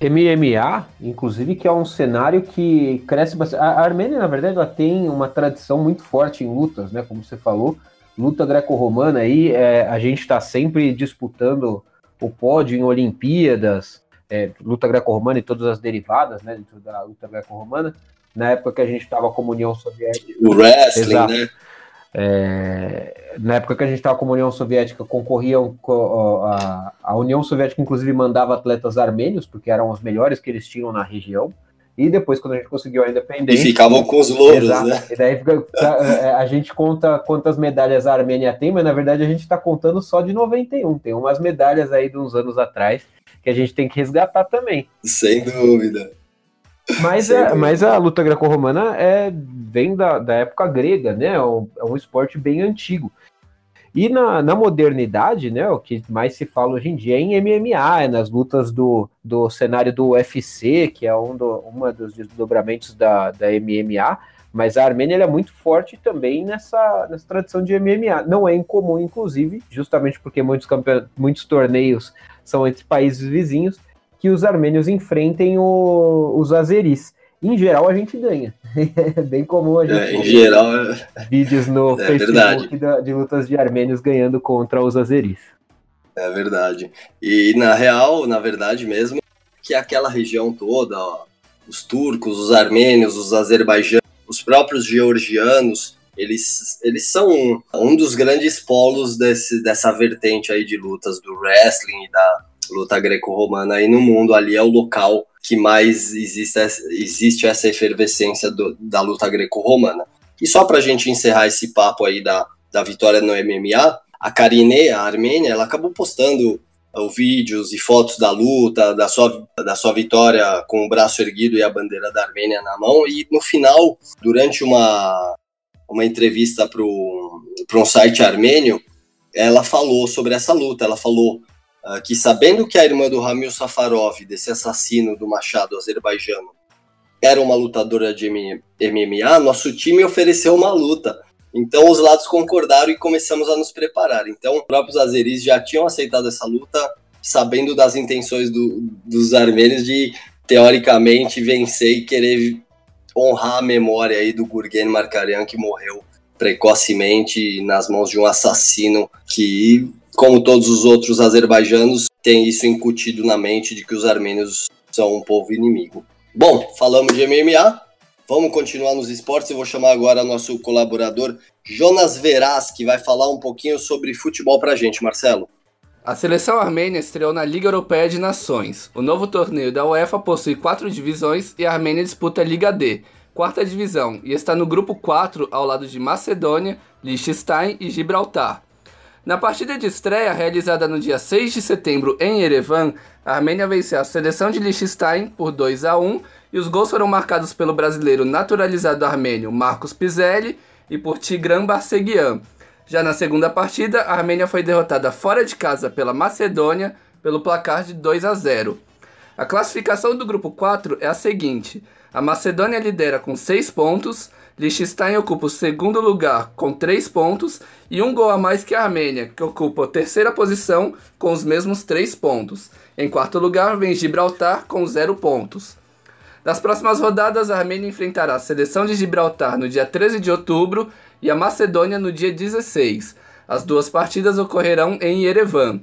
MMA, inclusive, que é um cenário que cresce bastante. A Armênia, na verdade, ela tem uma tradição muito forte em lutas, né? Como você falou, luta greco-romana aí, é, a gente está sempre disputando o pódio em Olimpíadas, é, luta greco-romana e todas as derivadas, né? Dentro da luta greco-romana. Na época que a gente estava com a União Soviética. O wrestling, Exato. né? É, na época que a gente estava com a União Soviética, concorriam a, a União Soviética, inclusive, mandava atletas armênios, porque eram os melhores que eles tinham na região. E depois, quando a gente conseguiu a independência. E ficavam com os louros, exato, né? E daí fica, é, a gente conta quantas medalhas a Armênia tem, mas na verdade a gente está contando só de 91. Tem umas medalhas aí de uns anos atrás que a gente tem que resgatar também. Sem dúvida. Mas, é, mas a luta greco-romana é, vem da, da época grega, né? É um, é um esporte bem antigo. E na, na, modernidade, né, o que mais se fala hoje em dia é em MMA, é nas lutas do, do cenário do UFC, que é um do, uma dos desdobramentos da, da MMA, mas a Armênia é muito forte também nessa, nessa tradição de MMA. Não é incomum, inclusive, justamente porque muitos, muitos torneios são entre países vizinhos, que os armênios enfrentem o, os azeris. Em geral, a gente ganha. É bem comum a gente é, em geral, vídeos no é Facebook da, de lutas de armênios ganhando contra os azeris. É verdade. E na real, na verdade mesmo, que aquela região toda, ó, os turcos, os armênios, os azerbaijanos, os próprios georgianos, eles, eles são um, um dos grandes polos desse, dessa vertente aí de lutas do wrestling e da, luta greco-romana aí no mundo, ali é o local que mais existe, existe essa efervescência do, da luta greco-romana. E só para a gente encerrar esse papo aí da, da vitória no MMA, a Karine, a Armênia, ela acabou postando uh, vídeos e fotos da luta, da sua, da sua vitória com o braço erguido e a bandeira da Armênia na mão. E no final, durante uma, uma entrevista para um site armênio, ela falou sobre essa luta. Ela falou: que sabendo que a irmã do Ramil Safarov, desse assassino do Machado azerbaijano, era uma lutadora de MMA, nosso time ofereceu uma luta. Então os lados concordaram e começamos a nos preparar. Então os próprios azeris já tinham aceitado essa luta, sabendo das intenções do, dos armênios de teoricamente vencer e querer honrar a memória aí do Gurgen Markarian que morreu precocemente nas mãos de um assassino que como todos os outros azerbaijanos, tem isso incutido na mente de que os armênios são um povo inimigo. Bom, falamos de MMA, vamos continuar nos esportes. Eu vou chamar agora nosso colaborador Jonas Veraz, que vai falar um pouquinho sobre futebol pra gente, Marcelo. A seleção armênia estreou na Liga Europeia de Nações. O novo torneio da UEFA possui quatro divisões e a Armênia disputa a Liga D, quarta divisão, e está no grupo 4 ao lado de Macedônia, Liechtenstein e Gibraltar. Na partida de estreia, realizada no dia 6 de setembro em Erevan, a Armênia venceu a seleção de Liechtenstein por 2 a 1 e os gols foram marcados pelo brasileiro naturalizado armênio Marcos Pizelli e por Tigran Barsegian. Já na segunda partida, a Armênia foi derrotada fora de casa pela Macedônia pelo placar de 2 a 0. A classificação do grupo 4 é a seguinte: a Macedônia lidera com 6 pontos, Liechtenstein ocupa o segundo lugar com 3 pontos e um gol a mais que a Armênia, que ocupa a terceira posição com os mesmos 3 pontos. Em quarto lugar vem Gibraltar com 0 pontos. Nas próximas rodadas, a Armênia enfrentará a seleção de Gibraltar no dia 13 de outubro e a Macedônia no dia 16. As duas partidas ocorrerão em Yerevan.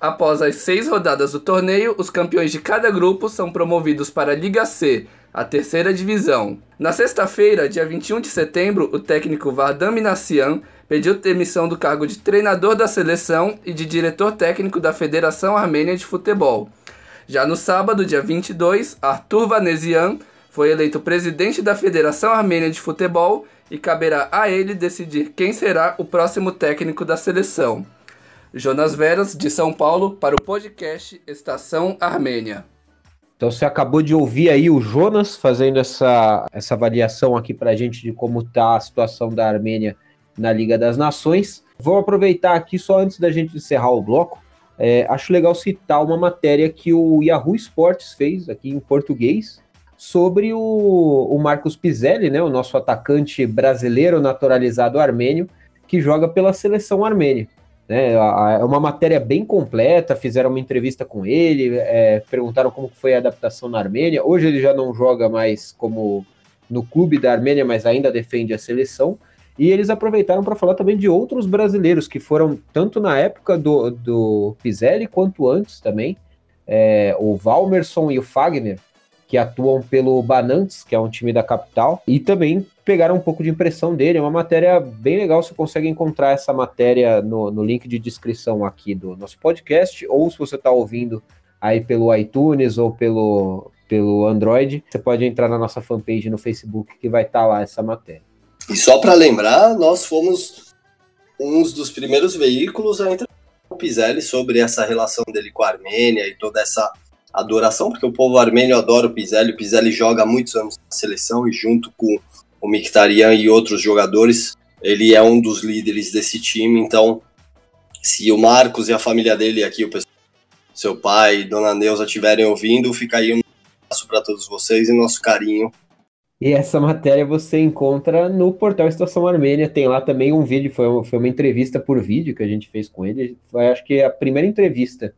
Após as seis rodadas do torneio, os campeões de cada grupo são promovidos para a Liga C, a terceira divisão. Na sexta-feira, dia 21 de setembro, o técnico Vardam Minassian pediu demissão do cargo de treinador da seleção e de diretor técnico da Federação Armênia de Futebol. Já no sábado, dia 22, Arthur Vanesian foi eleito presidente da Federação Armênia de Futebol e caberá a ele decidir quem será o próximo técnico da seleção. Jonas Veras, de São Paulo, para o podcast Estação Armênia. Então você acabou de ouvir aí o Jonas fazendo essa, essa avaliação aqui para a gente de como está a situação da Armênia na Liga das Nações. Vou aproveitar aqui só antes da gente encerrar o bloco é, acho legal citar uma matéria que o Yahoo Sports fez aqui em português sobre o, o Marcos Pizelli, né, o nosso atacante brasileiro naturalizado armênio, que joga pela seleção armênia. Né, é uma matéria bem completa, fizeram uma entrevista com ele, é, perguntaram como foi a adaptação na Armênia. Hoje ele já não joga mais como no clube da Armênia, mas ainda defende a seleção. E eles aproveitaram para falar também de outros brasileiros que foram tanto na época do, do Pizelli quanto antes também. É, o Valmerson e o Fagner, que atuam pelo Banantes, que é um time da capital, e também pegaram um pouco de impressão dele. É uma matéria bem legal. Você consegue encontrar essa matéria no, no link de descrição aqui do nosso podcast, ou se você está ouvindo aí pelo iTunes ou pelo, pelo Android, você pode entrar na nossa fanpage no Facebook que vai estar tá lá essa matéria. E só para lembrar, nós fomos uns dos primeiros veículos a entrar com o Pizelli sobre essa relação dele com a Armênia e toda essa adoração, porque o povo armênio adora o Pizelli. O Pizelli joga há muitos anos na seleção e junto com o Mkhitaryan e outros jogadores, ele é um dos líderes desse time. Então, se o Marcos e a família dele aqui, o pessoal, seu pai, Dona Neuza estiverem ouvindo, fica aí um abraço para todos vocês e nosso carinho e essa matéria você encontra no portal Estação Armênia. Tem lá também um vídeo, foi uma, foi uma entrevista por vídeo que a gente fez com ele. Foi, acho que a primeira entrevista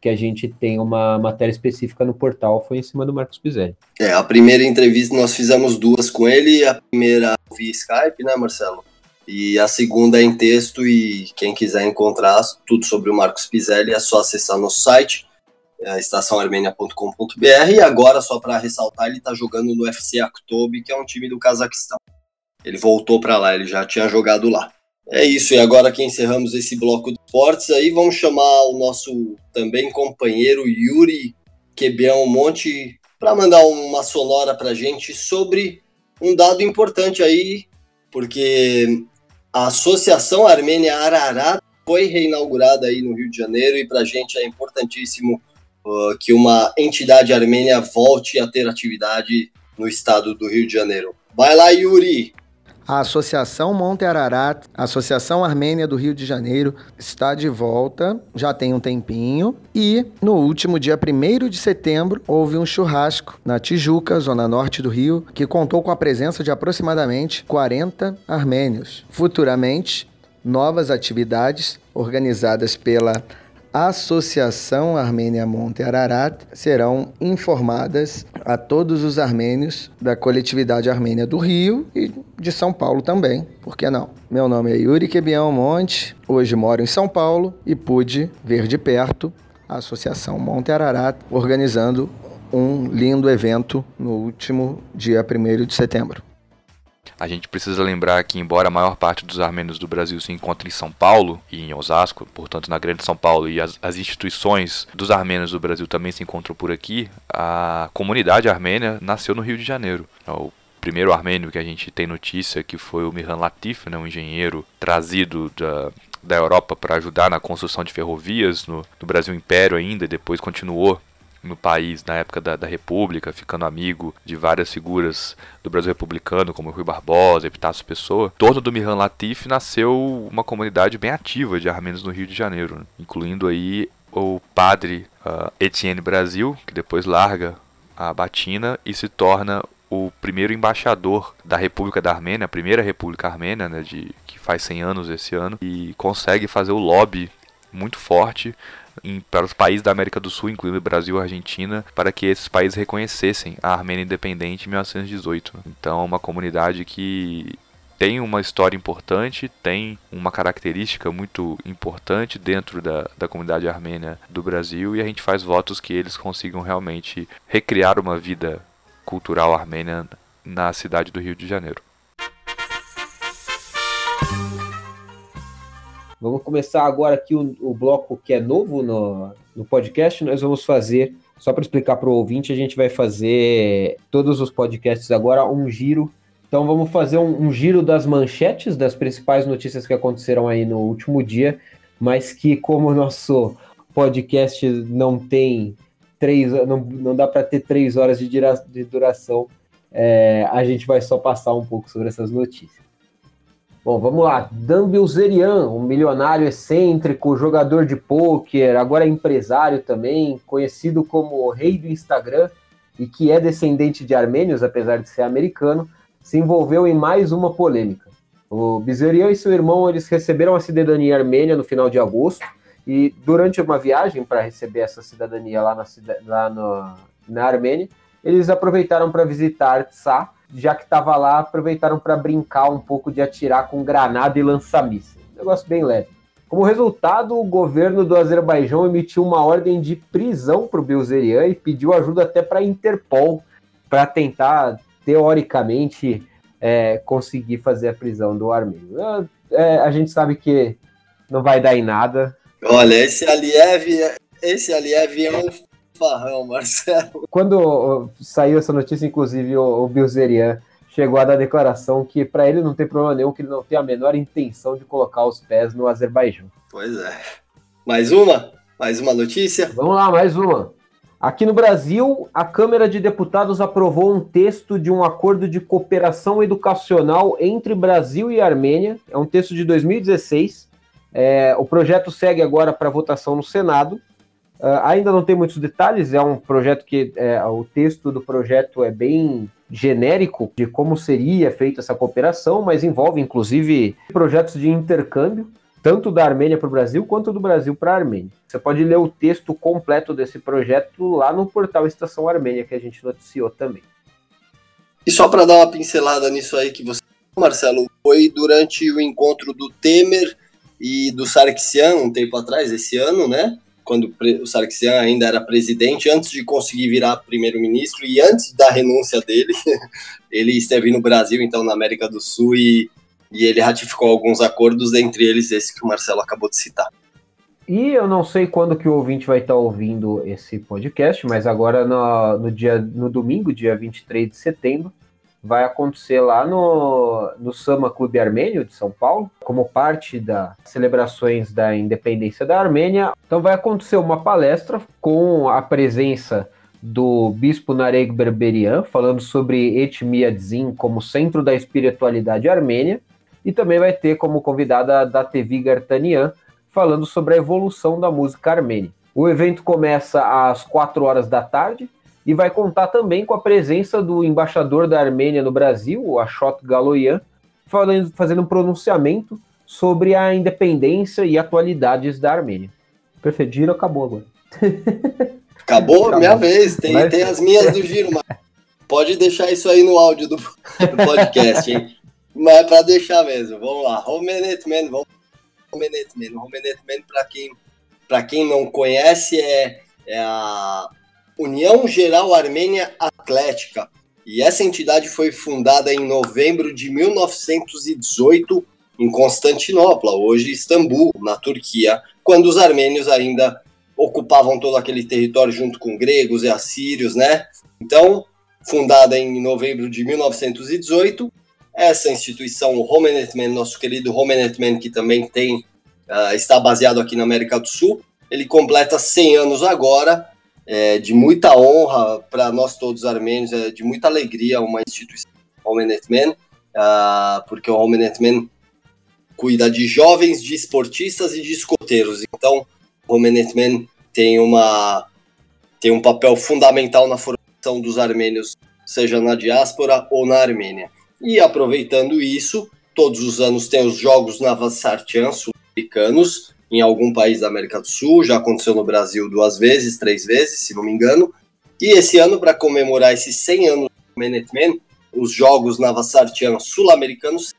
que a gente tem uma matéria específica no portal foi em cima do Marcos Pizelli. É, a primeira entrevista nós fizemos duas com ele, a primeira via Skype, né, Marcelo? E a segunda é em texto e quem quiser encontrar tudo sobre o Marcos Pizelli é só acessar nosso site é, estaçãoarmênia.com.br e agora, só para ressaltar, ele está jogando no FC Aktobi, que é um time do Cazaquistão. Ele voltou para lá, ele já tinha jogado lá. É isso, e agora que encerramos esse bloco de esportes, aí vamos chamar o nosso também companheiro Yuri Quebeão Monte para mandar uma sonora para gente sobre um dado importante aí, porque a Associação Armênia Ararat foi reinaugurada aí no Rio de Janeiro e para gente é importantíssimo uh, que uma entidade armênia volte a ter atividade no estado do Rio de Janeiro. Vai lá, Yuri! A Associação Monte Ararat, a Associação Armênia do Rio de Janeiro, está de volta, já tem um tempinho. E no último dia 1 de setembro, houve um churrasco na Tijuca, zona norte do Rio, que contou com a presença de aproximadamente 40 armênios. Futuramente, novas atividades organizadas pela Associação Armênia Monte Ararat serão informadas a todos os armênios da coletividade armênia do Rio e de São Paulo também, por que não? Meu nome é Yuri Quebião Monte, hoje moro em São Paulo e pude ver de perto a Associação Monte Ararat organizando um lindo evento no último dia 1 de setembro. A gente precisa lembrar que, embora a maior parte dos armênios do Brasil se encontre em São Paulo e em Osasco, portanto na Grande São Paulo, e as, as instituições dos armênios do Brasil também se encontram por aqui, a comunidade armênia nasceu no Rio de Janeiro. O primeiro armênio que a gente tem notícia que foi o Miran Latif, né, um engenheiro trazido da, da Europa para ajudar na construção de ferrovias no, no Brasil Império ainda, e depois continuou no país na época da, da, República, ficando amigo de várias figuras do Brasil republicano, como Rui Barbosa, Epitácio Pessoa. Em torno do Miran Latif nasceu uma comunidade bem ativa de armênios no Rio de Janeiro, né? incluindo aí o padre uh, Etienne Brasil, que depois larga a batina e se torna o primeiro embaixador da República da Armênia, a primeira República Armênia, né, de, que faz 100 anos esse ano, e consegue fazer o lobby muito forte em, para os países da América do Sul, incluindo Brasil e Argentina, para que esses países reconhecessem a Armênia independente em 1918. Então, é uma comunidade que tem uma história importante, tem uma característica muito importante dentro da, da comunidade armênia do Brasil e a gente faz votos que eles consigam realmente recriar uma vida cultural armênia na cidade do Rio de Janeiro. Vamos começar agora aqui o, o bloco que é novo no, no podcast. Nós vamos fazer, só para explicar para o ouvinte, a gente vai fazer todos os podcasts agora um giro. Então vamos fazer um, um giro das manchetes das principais notícias que aconteceram aí no último dia, mas que como o nosso podcast não tem três, não, não dá para ter três horas de, de duração, é, a gente vai só passar um pouco sobre essas notícias. Bom, vamos lá. Dan Bilzerian, um milionário excêntrico, jogador de pôquer, agora é empresário também, conhecido como o rei do Instagram e que é descendente de armênios, apesar de ser americano, se envolveu em mais uma polêmica. O Bilzerian e seu irmão eles receberam a cidadania armênia no final de agosto e durante uma viagem para receber essa cidadania lá na, lá no, na Armênia, eles aproveitaram para visitar Tsa, já que estava lá, aproveitaram para brincar um pouco de atirar com granada e lança-mísseis. Negócio bem leve. Como resultado, o governo do Azerbaijão emitiu uma ordem de prisão para o Bilzerian e pediu ajuda até para a Interpol para tentar, teoricamente, é, conseguir fazer a prisão do armênio. É, a gente sabe que não vai dar em nada. Olha, esse Aliev, esse Aliev é um farrão, Marcelo. Quando saiu essa notícia, inclusive, o, o Bilzerian chegou a dar declaração que para ele não tem problema nenhum, que ele não tem a menor intenção de colocar os pés no Azerbaijão. Pois é. Mais uma? Mais uma notícia? Vamos lá, mais uma. Aqui no Brasil, a Câmara de Deputados aprovou um texto de um acordo de cooperação educacional entre Brasil e Armênia. É um texto de 2016. É, o projeto segue agora para votação no Senado. Uh, ainda não tem muitos detalhes, é um projeto que é, o texto do projeto é bem genérico de como seria feita essa cooperação, mas envolve inclusive projetos de intercâmbio, tanto da Armênia para o Brasil quanto do Brasil para a Armênia. Você pode ler o texto completo desse projeto lá no portal Estação Armênia, que a gente noticiou também. E só para dar uma pincelada nisso aí que você, Marcelo, foi durante o encontro do Temer e do Sarkisian um tempo atrás, esse ano, né? Quando o Sarkisian ainda era presidente, antes de conseguir virar primeiro-ministro e antes da renúncia dele, ele esteve no Brasil, então na América do Sul, e, e ele ratificou alguns acordos, entre eles esse que o Marcelo acabou de citar. E eu não sei quando que o ouvinte vai estar ouvindo esse podcast, mas agora no, no, dia, no domingo, dia 23 de setembro, vai acontecer lá no, no Sama Clube Armênio de São Paulo, como parte das celebrações da independência da Armênia. Então vai acontecer uma palestra com a presença do bispo Nareg Berberian, falando sobre Etmiadzin como centro da espiritualidade armênia, e também vai ter como convidada a Datevi Gartanian, falando sobre a evolução da música armênia. O evento começa às 4 horas da tarde, e vai contar também com a presença do embaixador da Armênia no Brasil, o Ashot Galoyan, fazendo um pronunciamento sobre a independência e atualidades da Armênia. Perfeito, giro acabou agora. Acabou? acabou. Minha vez, tem, Mas... tem as minhas do giro, mas pode deixar isso aí no áudio do, do podcast, hein? Mas é para deixar mesmo, vamos lá. Romenetman, vamos Romenetman. Romenetman, para quem, quem não conhece, é, é a União Geral Armênia Atlética, e essa entidade foi fundada em novembro de 1918 em Constantinopla, hoje Istambul, na Turquia, quando os armênios ainda ocupavam todo aquele território junto com gregos e assírios, né? Então, fundada em novembro de 1918, essa instituição, o Homenetmen, nosso querido Homenetmen, que também tem uh, está baseado aqui na América do Sul, ele completa 100 anos agora é, de muita honra para nós todos armênios, é de muita alegria uma instituição, Homenetmen, uh, porque o Homenetmen cuida de jovens, de esportistas e de escoteiros. Então, o Homenetmen tem uma tem um papel fundamental na formação dos armênios, seja na diáspora ou na Armênia. E aproveitando isso, todos os anos tem os Jogos Navassartian sul-americanos em algum país da América do Sul, já aconteceu no Brasil duas vezes, três vezes, se não me engano. E esse ano, para comemorar esses 100 anos do Minutemen, os Jogos Navassartian sul-americanos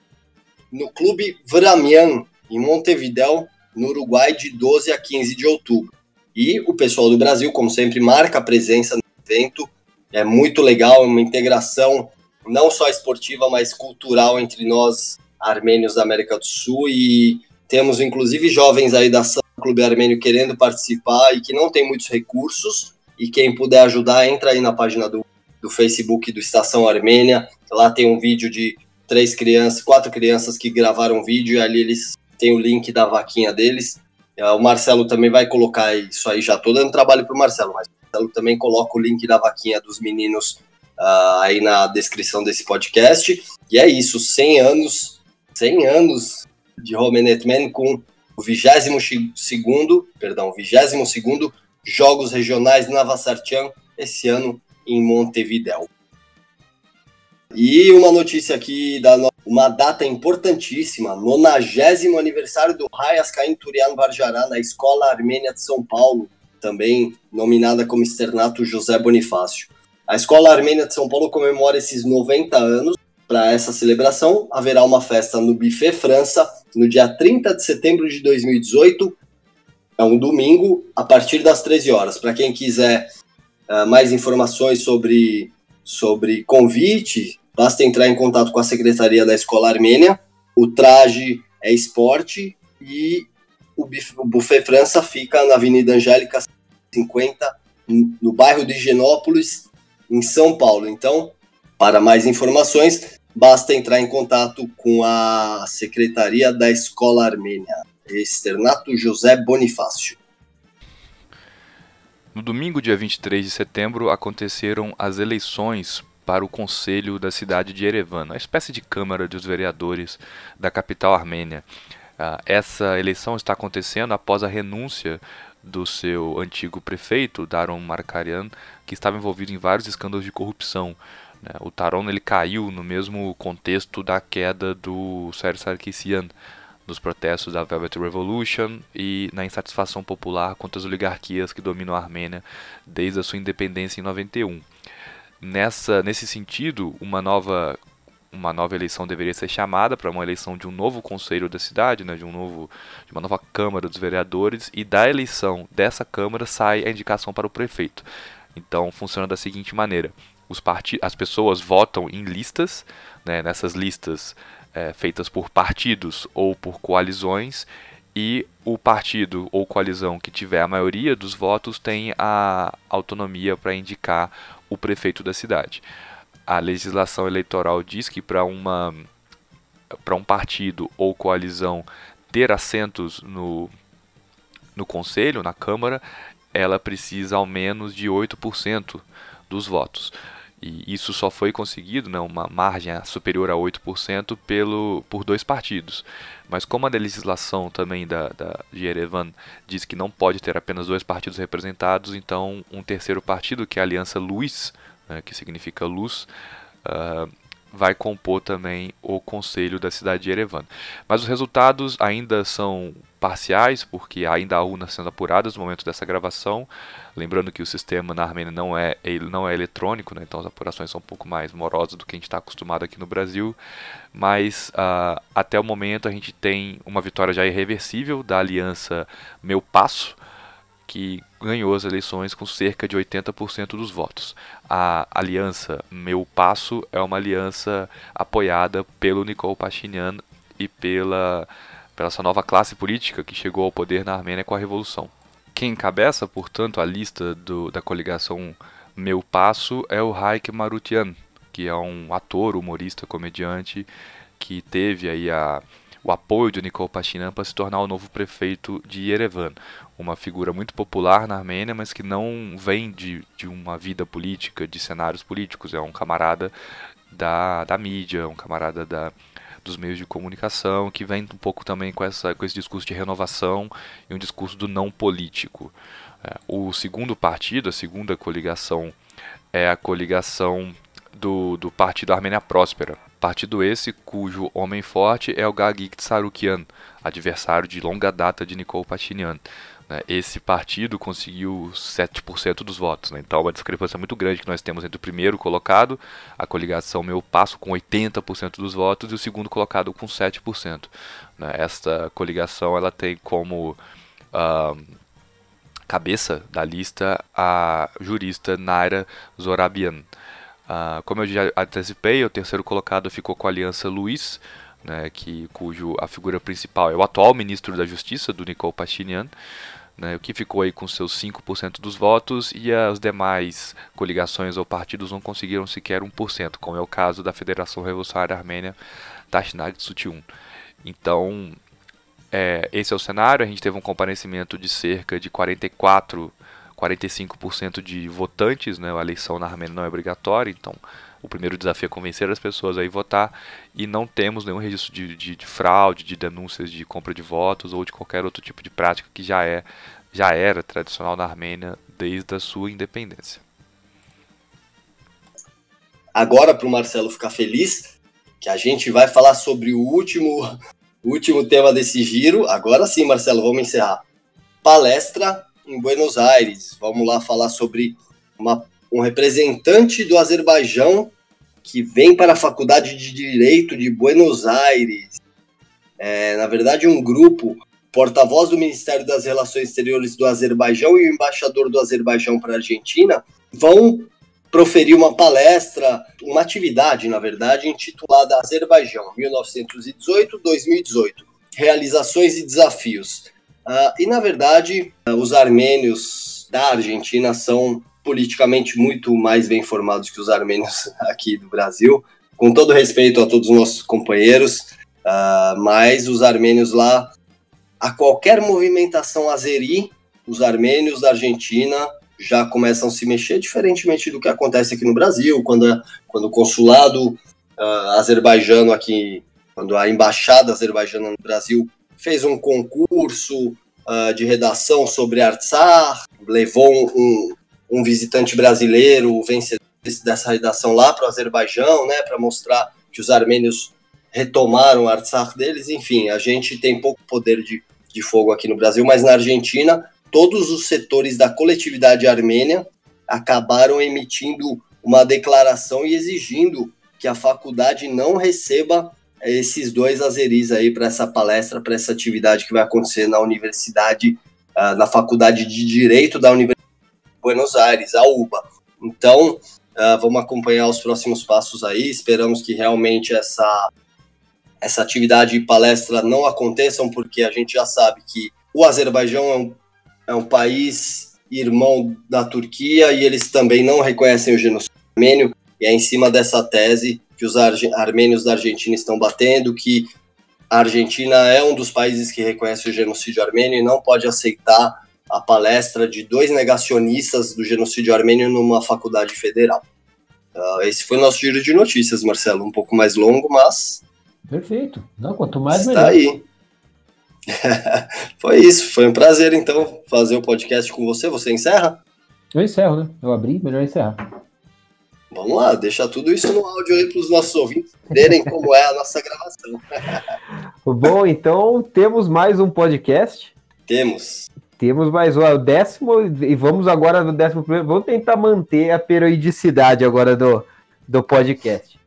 no Clube Vramian, em Montevidéu, no Uruguai, de 12 a 15 de outubro. E o pessoal do Brasil, como sempre, marca a presença no evento. É muito legal, é uma integração não só esportiva, mas cultural entre nós, armênios da América do Sul. E temos, inclusive, jovens aí da Clube Armênio querendo participar e que não tem muitos recursos. E quem puder ajudar, entra aí na página do, do Facebook do Estação Armênia. Lá tem um vídeo de três crianças, quatro crianças que gravaram vídeo e ali eles têm o link da vaquinha deles. É, o Marcelo também vai colocar isso aí, já tô dando trabalho pro Marcelo, mas o Marcelo também coloca o link da vaquinha dos meninos uh, aí na descrição desse podcast. E é isso, 100 anos, 100 anos de Romanet Man com o 22 perdão, 22 Jogos Regionais Navassartian, esse ano em Montevidéu. E uma notícia aqui da uma data importantíssima, nonagésimo aniversário do Hayas Caim Turian Varjará na Escola Armênia de São Paulo, também nominada como Externato José Bonifácio. A Escola Armênia de São Paulo comemora esses 90 anos. Para essa celebração, haverá uma festa no Buffet França no dia 30 de setembro de 2018. É um domingo, a partir das 13 horas. Para quem quiser uh, mais informações sobre, sobre convite, Basta entrar em contato com a secretaria da Escola Armênia. O traje é esporte e o Buffet França fica na Avenida Angélica 50, no bairro de Higienópolis, em São Paulo. Então, para mais informações, basta entrar em contato com a secretaria da Escola Armênia, Externato José Bonifácio. No domingo, dia 23 de setembro, aconteceram as eleições para o Conselho da cidade de Erevan, uma espécie de Câmara dos Vereadores da capital armênia. Uh, essa eleição está acontecendo após a renúncia do seu antigo prefeito, Daron Markarian, que estava envolvido em vários escândalos de corrupção. Né? O Taron ele caiu no mesmo contexto da queda do Sérgio Sarkisian, nos protestos da Velvet Revolution e na insatisfação popular contra as oligarquias que dominam a Armênia desde a sua independência em 91 nessa nesse sentido, uma nova uma nova eleição deveria ser chamada para uma eleição de um novo conselho da cidade, né, de um novo de uma nova câmara dos vereadores e da eleição dessa câmara sai a indicação para o prefeito. Então funciona da seguinte maneira: os as pessoas votam em listas, né, nessas listas é, feitas por partidos ou por coalizões e o partido ou coalizão que tiver a maioria dos votos tem a autonomia para indicar o prefeito da cidade. A legislação eleitoral diz que para uma para um partido ou coalizão ter assentos no, no conselho, na Câmara, ela precisa ao menos de 8% dos votos. E isso só foi conseguido, né, uma margem superior a 8%, pelo, por dois partidos. Mas como a legislação também da, da, de Erevan diz que não pode ter apenas dois partidos representados, então um terceiro partido, que é a Aliança Luz, né, que significa luz, uh, vai compor também o conselho da cidade de Erevan. Mas os resultados ainda são parciais, porque ainda há urnas sendo apuradas no momento dessa gravação. Lembrando que o sistema na Armênia não é, ele não é eletrônico, né? então as apurações são um pouco mais morosas do que a gente está acostumado aqui no Brasil. Mas uh, até o momento a gente tem uma vitória já irreversível da aliança Meu Passo, que ganhou as eleições com cerca de 80% dos votos. A aliança Meu Passo é uma aliança apoiada pelo Nikol Pashinyan e pela, pela essa nova classe política que chegou ao poder na Armênia com a Revolução. Quem encabeça, portanto, a lista do, da coligação Meu Passo é o Raik Marutian, que é um ator, humorista, comediante, que teve aí a, o apoio de Nikol Pashinyan para se tornar o novo prefeito de Yerevan uma figura muito popular na Armênia, mas que não vem de, de uma vida política, de cenários políticos. É um camarada da, da mídia, um camarada da, dos meios de comunicação, que vem um pouco também com, essa, com esse discurso de renovação e um discurso do não político. É, o segundo partido, a segunda coligação, é a coligação do, do Partido Armênia Próspera. Partido esse cujo homem forte é o Gagik Tsarukian, adversário de longa data de Nikol Pashinyan. Né? Esse partido conseguiu 7% dos votos, né? então é uma discrepância muito grande que nós temos entre o primeiro colocado, a coligação Meu Passo, com 80% dos votos, e o segundo colocado com 7%. Né? Esta coligação ela tem como uh, cabeça da lista a jurista Naira Zorabian. Uh, como eu já antecipei, o terceiro colocado ficou com a Aliança Luiz, né, que, cujo a figura principal é o atual ministro da Justiça, do Nikol Pashinyan, né, o que ficou aí com seus 5% dos votos, e as demais coligações ou partidos não conseguiram sequer 1%, como é o caso da Federação Revolucionária Armênia, Tashnag Tsutyun. Então, é, esse é o cenário, a gente teve um comparecimento de cerca de 44 45% de votantes, né? A eleição na Armênia não é obrigatória, então o primeiro desafio é convencer as pessoas a ir votar e não temos nenhum registro de, de, de, fraude, de denúncias de compra de votos ou de qualquer outro tipo de prática que já é já era tradicional na Armênia desde a sua independência. Agora para o Marcelo ficar feliz, que a gente vai falar sobre o último último tema desse giro. Agora sim, Marcelo, vamos encerrar. Palestra em Buenos Aires. Vamos lá falar sobre uma, um representante do Azerbaijão que vem para a Faculdade de Direito de Buenos Aires. É, na verdade, um grupo, porta-voz do Ministério das Relações Exteriores do Azerbaijão e o embaixador do Azerbaijão para a Argentina, vão proferir uma palestra, uma atividade, na verdade, intitulada Azerbaijão 1918-2018 Realizações e Desafios. Uh, e, na verdade, os armênios da Argentina são politicamente muito mais bem informados que os armênios aqui do Brasil, com todo respeito a todos os nossos companheiros, uh, mas os armênios lá, a qualquer movimentação azeri, os armênios da Argentina já começam a se mexer, diferentemente do que acontece aqui no Brasil, quando, quando o consulado azerbaijano aqui, quando a embaixada azerbaijana no Brasil fez um concurso uh, de redação sobre Artsar, levou um, um, visitante brasileiro, o vencedor dessa redação lá para o Azerbaijão, né, para mostrar que os armênios retomaram o Artsar deles. Enfim, a gente tem pouco poder de, de fogo aqui no Brasil, mas na Argentina, todos os setores da coletividade armênia acabaram emitindo uma declaração e exigindo que a faculdade não receba esses dois azeris aí para essa palestra, para essa atividade que vai acontecer na universidade, uh, na Faculdade de Direito da Universidade de Buenos Aires, a UBA. Então, uh, vamos acompanhar os próximos passos aí, esperamos que realmente essa, essa atividade e palestra não aconteçam, porque a gente já sabe que o Azerbaijão é um, é um país irmão da Turquia e eles também não reconhecem o genocídio armênio, e é em cima dessa tese que os armênios da Argentina estão batendo, que a Argentina é um dos países que reconhece o genocídio armênio e não pode aceitar a palestra de dois negacionistas do genocídio armênio numa faculdade federal. Uh, esse foi o nosso giro de notícias, Marcelo. Um pouco mais longo, mas. Perfeito. Não, quanto mais está melhor. aí. foi isso. Foi um prazer, então, fazer o podcast com você. Você encerra? Eu encerro, né? Eu abri, melhor encerrar. Vamos lá, deixar tudo isso no áudio aí para os nossos ouvintes verem como é a nossa gravação. Bom, então temos mais um podcast. Temos. Temos mais um, o décimo, e vamos agora no décimo primeiro. Vamos tentar manter a periodicidade agora do, do podcast.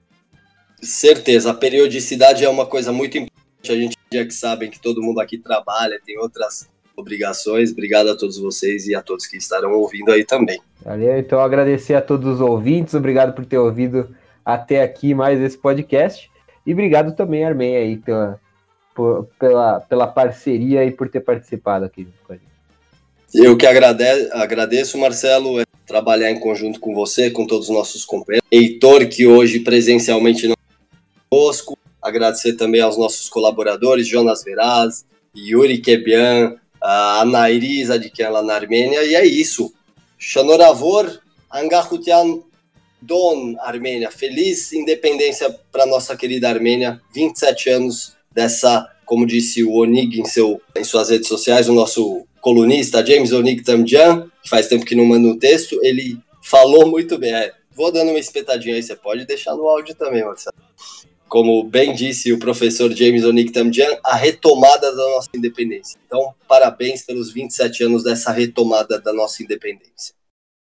Certeza, a periodicidade é uma coisa muito importante. A gente já que sabem que todo mundo aqui trabalha, tem outras obrigações. Obrigado a todos vocês e a todos que estarão ouvindo aí também. Valeu, então agradecer a todos os ouvintes, obrigado por ter ouvido até aqui mais esse podcast. E obrigado também, Armen, aí, pela, por, pela, pela parceria e por ter participado aqui com a gente. Eu que agrade, agradeço, Marcelo, é trabalhar em conjunto com você, com todos os nossos companheiros. Heitor, que hoje presencialmente não conosco. Agradecer também aos nossos colaboradores, Jonas Veraz, Yuri Kebian, a Nairi Zadikian lá na Armênia. E é isso. Shanoravor Angahutian Don, Armênia. Feliz independência para nossa querida Armênia. 27 anos dessa como disse o Onig em, seu, em suas redes sociais, o nosso colunista James Onig Tamjan, que faz tempo que não manda um texto, ele falou muito bem. É, vou dando uma espetadinha aí, você pode deixar no áudio também, Marcelo. Como bem disse o professor James Onig Tamjan, a retomada da nossa independência. Então, parabéns pelos 27 anos dessa retomada da nossa independência.